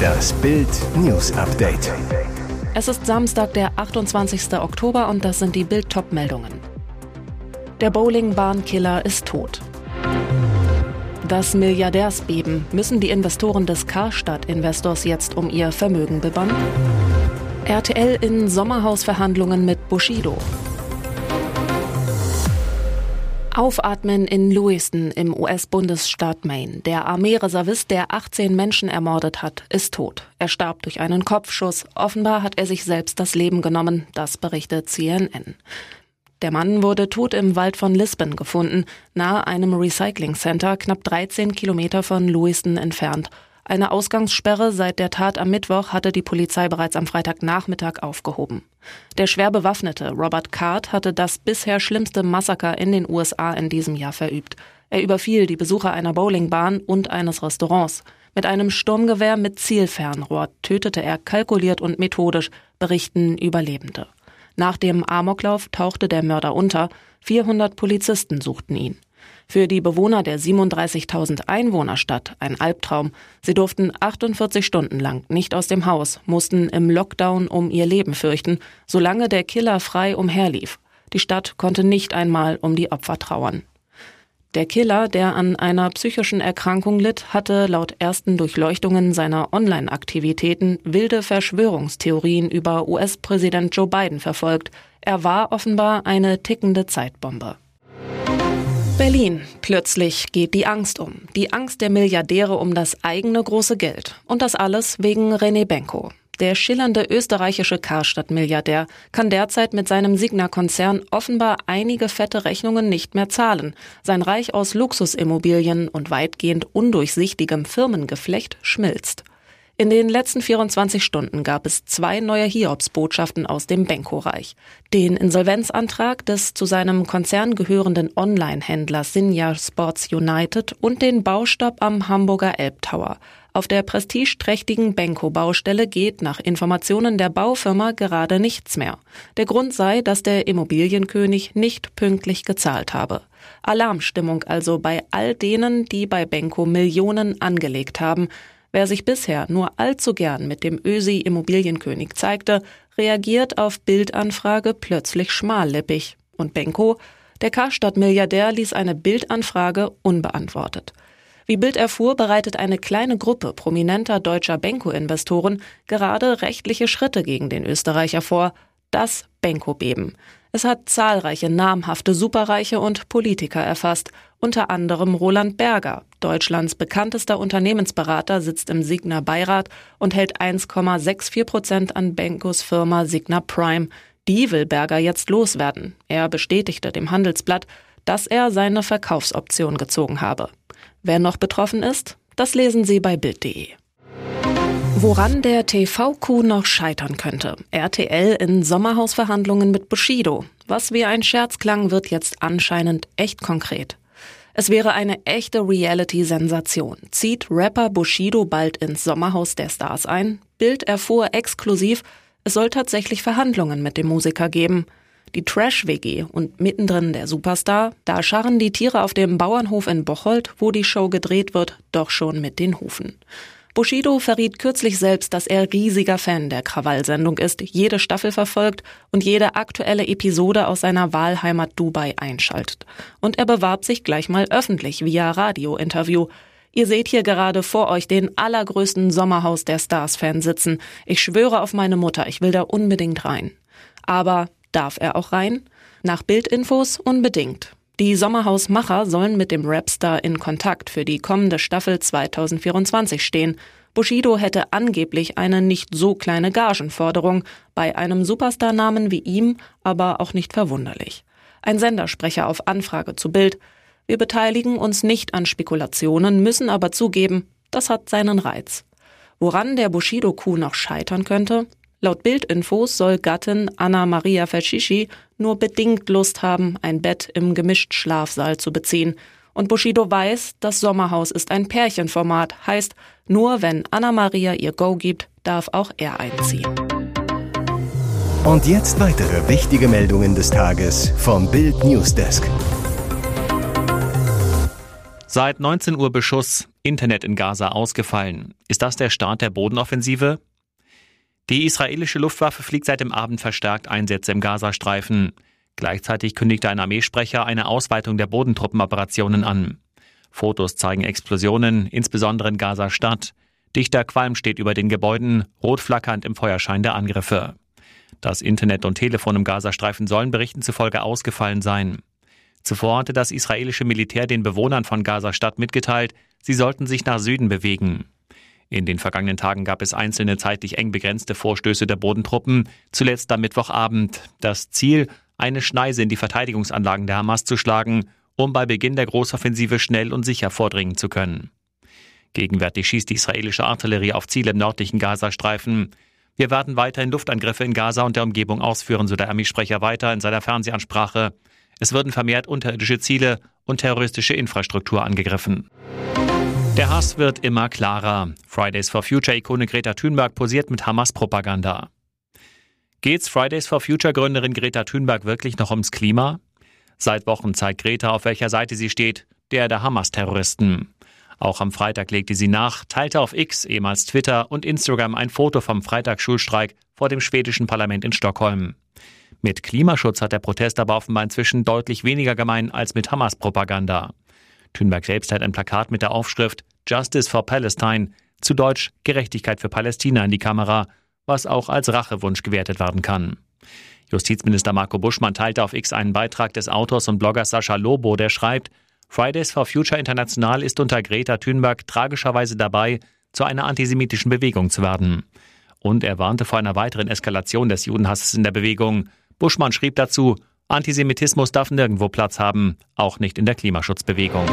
Das Bild News Update. Es ist Samstag, der 28. Oktober und das sind die Bild meldungen Der Bowlingbahnkiller ist tot. Das Milliardärsbeben. Müssen die Investoren des Karstadt-Investors jetzt um ihr Vermögen bebannen? RTL in Sommerhausverhandlungen mit Bushido. Aufatmen in Lewiston im US-Bundesstaat Maine. Der Armeereservist, der 18 Menschen ermordet hat, ist tot. Er starb durch einen Kopfschuss. Offenbar hat er sich selbst das Leben genommen. Das berichtet CNN. Der Mann wurde tot im Wald von Lisbon gefunden, nahe einem Recycling Center, knapp 13 Kilometer von Lewiston entfernt. Eine Ausgangssperre seit der Tat am Mittwoch hatte die Polizei bereits am Freitagnachmittag aufgehoben. Der schwer bewaffnete Robert Card hatte das bisher schlimmste Massaker in den USA in diesem Jahr verübt. Er überfiel die Besucher einer Bowlingbahn und eines Restaurants. Mit einem Sturmgewehr mit Zielfernrohr tötete er kalkuliert und methodisch, berichten Überlebende. Nach dem Amoklauf tauchte der Mörder unter. 400 Polizisten suchten ihn. Für die Bewohner der 37.000 Einwohnerstadt ein Albtraum. Sie durften 48 Stunden lang nicht aus dem Haus, mussten im Lockdown um ihr Leben fürchten, solange der Killer frei umherlief. Die Stadt konnte nicht einmal um die Opfer trauern. Der Killer, der an einer psychischen Erkrankung litt, hatte laut ersten Durchleuchtungen seiner Online-Aktivitäten wilde Verschwörungstheorien über US-Präsident Joe Biden verfolgt. Er war offenbar eine tickende Zeitbombe. Berlin. Plötzlich geht die Angst um. Die Angst der Milliardäre um das eigene große Geld. Und das alles wegen René Benko. Der schillernde österreichische Karstadt-Milliardär kann derzeit mit seinem Signa-Konzern offenbar einige fette Rechnungen nicht mehr zahlen. Sein Reich aus Luxusimmobilien und weitgehend undurchsichtigem Firmengeflecht schmilzt. In den letzten 24 Stunden gab es zwei neue Hiobsbotschaften aus dem Benko-Reich. Den Insolvenzantrag des zu seinem Konzern gehörenden Online-Händlers Sinja Sports United und den Baustopp am Hamburger Elbtower. Auf der prestigeträchtigen Benko-Baustelle geht nach Informationen der Baufirma gerade nichts mehr. Der Grund sei, dass der Immobilienkönig nicht pünktlich gezahlt habe. Alarmstimmung also bei all denen, die bei Benko Millionen angelegt haben. Wer sich bisher nur allzu gern mit dem Ösi Immobilienkönig zeigte, reagiert auf Bildanfrage plötzlich schmallippig. Und Benko, der Karstadt-Milliardär, ließ eine Bildanfrage unbeantwortet. Wie Bild erfuhr, bereitet eine kleine Gruppe prominenter deutscher Benko-Investoren gerade rechtliche Schritte gegen den Österreicher vor. Das Benko-Beben. Es hat zahlreiche namhafte Superreiche und Politiker erfasst, unter anderem Roland Berger, Deutschlands bekanntester Unternehmensberater, sitzt im Signa Beirat und hält 1,64 Prozent an Benkos Firma Signa Prime. Die will Berger jetzt loswerden. Er bestätigte dem Handelsblatt, dass er seine Verkaufsoption gezogen habe. Wer noch betroffen ist, das lesen Sie bei Bild.de. Woran der TV-Coup noch scheitern könnte. RTL in Sommerhausverhandlungen mit Bushido. Was wie ein Scherz klang, wird jetzt anscheinend echt konkret. Es wäre eine echte Reality-Sensation. Zieht Rapper Bushido bald ins Sommerhaus der Stars ein? Bild erfuhr exklusiv, es soll tatsächlich Verhandlungen mit dem Musiker geben. Die Trash-WG und mittendrin der Superstar, da scharren die Tiere auf dem Bauernhof in Bocholt, wo die Show gedreht wird, doch schon mit den Hufen. Bushido verriet kürzlich selbst, dass er riesiger Fan der Krawallsendung ist, jede Staffel verfolgt und jede aktuelle Episode aus seiner Wahlheimat Dubai einschaltet. Und er bewarb sich gleich mal öffentlich via Radiointerview. Ihr seht hier gerade vor euch den allergrößten Sommerhaus der Stars-Fan sitzen. Ich schwöre auf meine Mutter, ich will da unbedingt rein. Aber darf er auch rein? Nach Bildinfos unbedingt. Die Sommerhausmacher sollen mit dem Rapstar in Kontakt für die kommende Staffel 2024 stehen. Bushido hätte angeblich eine nicht so kleine Gagenforderung, bei einem Superstar-Namen wie ihm aber auch nicht verwunderlich. Ein Sendersprecher auf Anfrage zu Bild. Wir beteiligen uns nicht an Spekulationen, müssen aber zugeben, das hat seinen Reiz. Woran der Bushido-Coup noch scheitern könnte? Laut Bildinfos soll Gattin Anna Maria Fascischi nur bedingt Lust haben, ein Bett im Gemischt-Schlafsaal zu beziehen. Und Bushido weiß, das Sommerhaus ist ein Pärchenformat, heißt, nur wenn Anna Maria ihr Go gibt, darf auch er einziehen. Und jetzt weitere wichtige Meldungen des Tages vom Bild Newsdesk. Seit 19 Uhr Beschuss, Internet in Gaza ausgefallen. Ist das der Start der Bodenoffensive? Die israelische Luftwaffe fliegt seit dem Abend verstärkt Einsätze im Gazastreifen. Gleichzeitig kündigte ein Armeesprecher eine Ausweitung der Bodentruppenoperationen an. Fotos zeigen Explosionen, insbesondere in Gaza-Stadt. Dichter Qualm steht über den Gebäuden, rot flackernd im Feuerschein der Angriffe. Das Internet und Telefon im Gazastreifen sollen Berichten zufolge ausgefallen sein. Zuvor hatte das israelische Militär den Bewohnern von Gaza-Stadt mitgeteilt, sie sollten sich nach Süden bewegen. In den vergangenen Tagen gab es einzelne zeitlich eng begrenzte Vorstöße der Bodentruppen, zuletzt am Mittwochabend. Das Ziel, eine Schneise in die Verteidigungsanlagen der Hamas zu schlagen, um bei Beginn der Großoffensive schnell und sicher vordringen zu können. Gegenwärtig schießt die israelische Artillerie auf Ziele im nördlichen Gazastreifen. Wir werden weiterhin Luftangriffe in Gaza und der Umgebung ausführen, so der Armeesprecher weiter in seiner Fernsehansprache. Es würden vermehrt unterirdische Ziele und terroristische Infrastruktur angegriffen. Der Hass wird immer klarer. Fridays for Future-Ikone Greta Thunberg posiert mit Hamas-Propaganda. Geht's Fridays for Future-Gründerin Greta Thunberg wirklich noch ums Klima? Seit Wochen zeigt Greta, auf welcher Seite sie steht, der der Hamas-Terroristen. Auch am Freitag legte sie nach, teilte auf X, ehemals Twitter und Instagram ein Foto vom Freitagsschulstreik vor dem schwedischen Parlament in Stockholm. Mit Klimaschutz hat der Protest aber offenbar inzwischen deutlich weniger gemein als mit Hamas-Propaganda. Thünberg selbst hat ein Plakat mit der Aufschrift Justice for Palestine, zu Deutsch Gerechtigkeit für Palästina in die Kamera, was auch als Rachewunsch gewertet werden kann. Justizminister Marco Buschmann teilte auf X einen Beitrag des Autors und Bloggers Sascha Lobo, der schreibt, Fridays for Future International ist unter Greta Thunberg tragischerweise dabei, zu einer antisemitischen Bewegung zu werden. Und er warnte vor einer weiteren Eskalation des Judenhasses in der Bewegung. Buschmann schrieb dazu, Antisemitismus darf nirgendwo Platz haben, auch nicht in der Klimaschutzbewegung.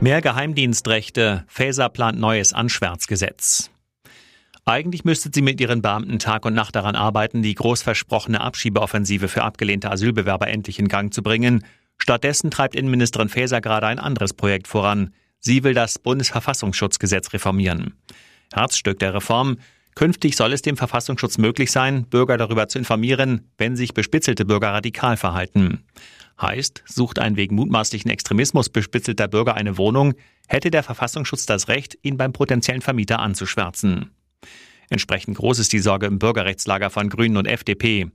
Mehr Geheimdienstrechte, Faeser plant neues Anschwärzgesetz. Eigentlich müsste sie mit ihren Beamten Tag und Nacht daran arbeiten, die groß versprochene Abschiebeoffensive für abgelehnte Asylbewerber endlich in Gang zu bringen. Stattdessen treibt Innenministerin Faeser gerade ein anderes Projekt voran. Sie will das Bundesverfassungsschutzgesetz reformieren. Herzstück der Reform Künftig soll es dem Verfassungsschutz möglich sein, Bürger darüber zu informieren, wenn sich bespitzelte Bürger radikal verhalten. Heißt, sucht ein wegen mutmaßlichen Extremismus bespitzelter Bürger eine Wohnung, hätte der Verfassungsschutz das Recht, ihn beim potenziellen Vermieter anzuschwärzen. Entsprechend groß ist die Sorge im Bürgerrechtslager von Grünen und FDP.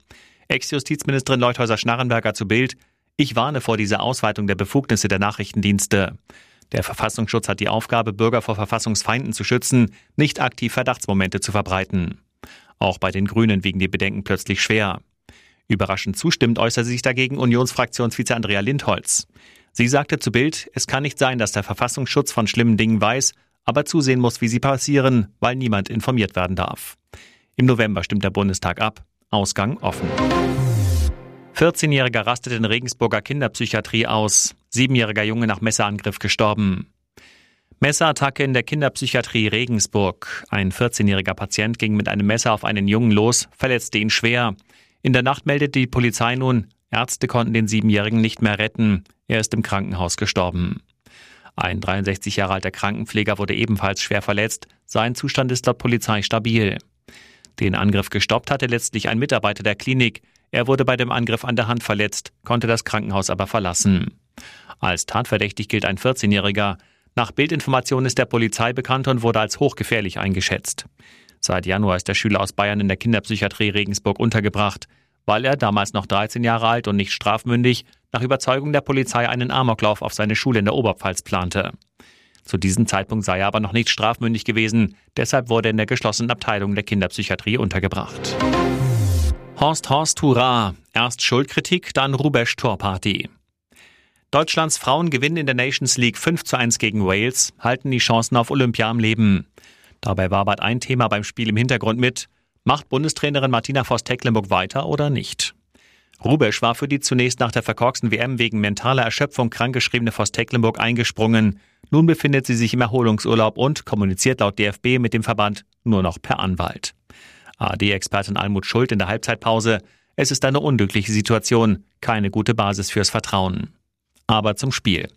Ex-Justizministerin Leuthäuser-Schnarrenberger zu Bild. Ich warne vor dieser Ausweitung der Befugnisse der Nachrichtendienste. Der Verfassungsschutz hat die Aufgabe, Bürger vor Verfassungsfeinden zu schützen, nicht aktiv Verdachtsmomente zu verbreiten. Auch bei den Grünen wiegen die Bedenken plötzlich schwer. Überraschend zustimmend äußerte sich dagegen Unionsfraktionsvize Andrea Lindholz. Sie sagte zu Bild, es kann nicht sein, dass der Verfassungsschutz von schlimmen Dingen weiß, aber zusehen muss, wie sie passieren, weil niemand informiert werden darf. Im November stimmt der Bundestag ab. Ausgang offen. 14-Jähriger rastet in Regensburger Kinderpsychiatrie aus. Siebenjähriger Junge nach Messerangriff gestorben. Messerattacke in der Kinderpsychiatrie Regensburg. Ein 14-jähriger Patient ging mit einem Messer auf einen Jungen los, verletzte ihn schwer. In der Nacht meldete die Polizei nun, Ärzte konnten den Siebenjährigen nicht mehr retten. Er ist im Krankenhaus gestorben. Ein 63 Jahre alter Krankenpfleger wurde ebenfalls schwer verletzt. Sein Zustand ist laut Polizei stabil. Den Angriff gestoppt hatte letztlich ein Mitarbeiter der Klinik. Er wurde bei dem Angriff an der Hand verletzt, konnte das Krankenhaus aber verlassen. Als tatverdächtig gilt ein 14-Jähriger. Nach Bildinformationen ist der Polizei bekannt und wurde als hochgefährlich eingeschätzt. Seit Januar ist der Schüler aus Bayern in der Kinderpsychiatrie Regensburg untergebracht, weil er damals noch 13 Jahre alt und nicht strafmündig nach Überzeugung der Polizei einen Amoklauf auf seine Schule in der Oberpfalz plante. Zu diesem Zeitpunkt sei er aber noch nicht strafmündig gewesen, deshalb wurde er in der geschlossenen Abteilung der Kinderpsychiatrie untergebracht. Horst Horst Hurra, erst Schuldkritik, dann Rubesch Torparty. Deutschlands Frauen gewinnen in der Nations League 5 zu 1 gegen Wales, halten die Chancen auf Olympia am Leben. Dabei bald ein Thema beim Spiel im Hintergrund mit, macht Bundestrainerin Martina Voss-Tecklenburg weiter oder nicht? Rubesch war für die zunächst nach der verkorksten WM wegen mentaler Erschöpfung krankgeschriebene Voss-Tecklenburg eingesprungen. Nun befindet sie sich im Erholungsurlaub und kommuniziert laut DFB mit dem Verband nur noch per Anwalt. AD-Expertin Almut Schuld in der Halbzeitpause. Es ist eine unglückliche Situation, keine gute Basis fürs Vertrauen. Aber zum Spiel.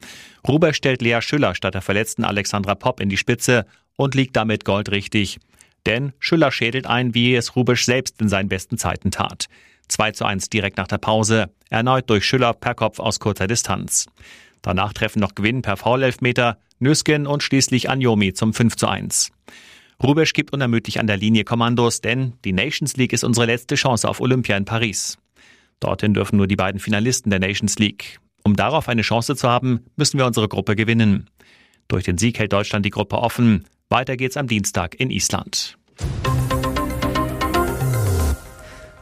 Ruber stellt Lea Schüller statt der verletzten Alexandra Popp in die Spitze und liegt damit goldrichtig. Denn Schüller schädelt ein, wie es Rubisch selbst in seinen besten Zeiten tat. 2 zu 1 direkt nach der Pause, erneut durch Schüller per Kopf aus kurzer Distanz. Danach treffen noch Gwyn per Foul-Elfmeter, Nüsken und schließlich Anjomi zum 5 zu 1. Rubesch gibt unermüdlich an der Linie Kommandos, denn die Nations League ist unsere letzte Chance auf Olympia in Paris. Dorthin dürfen nur die beiden Finalisten der Nations League. Um darauf eine Chance zu haben, müssen wir unsere Gruppe gewinnen. Durch den Sieg hält Deutschland die Gruppe offen. Weiter geht's am Dienstag in Island.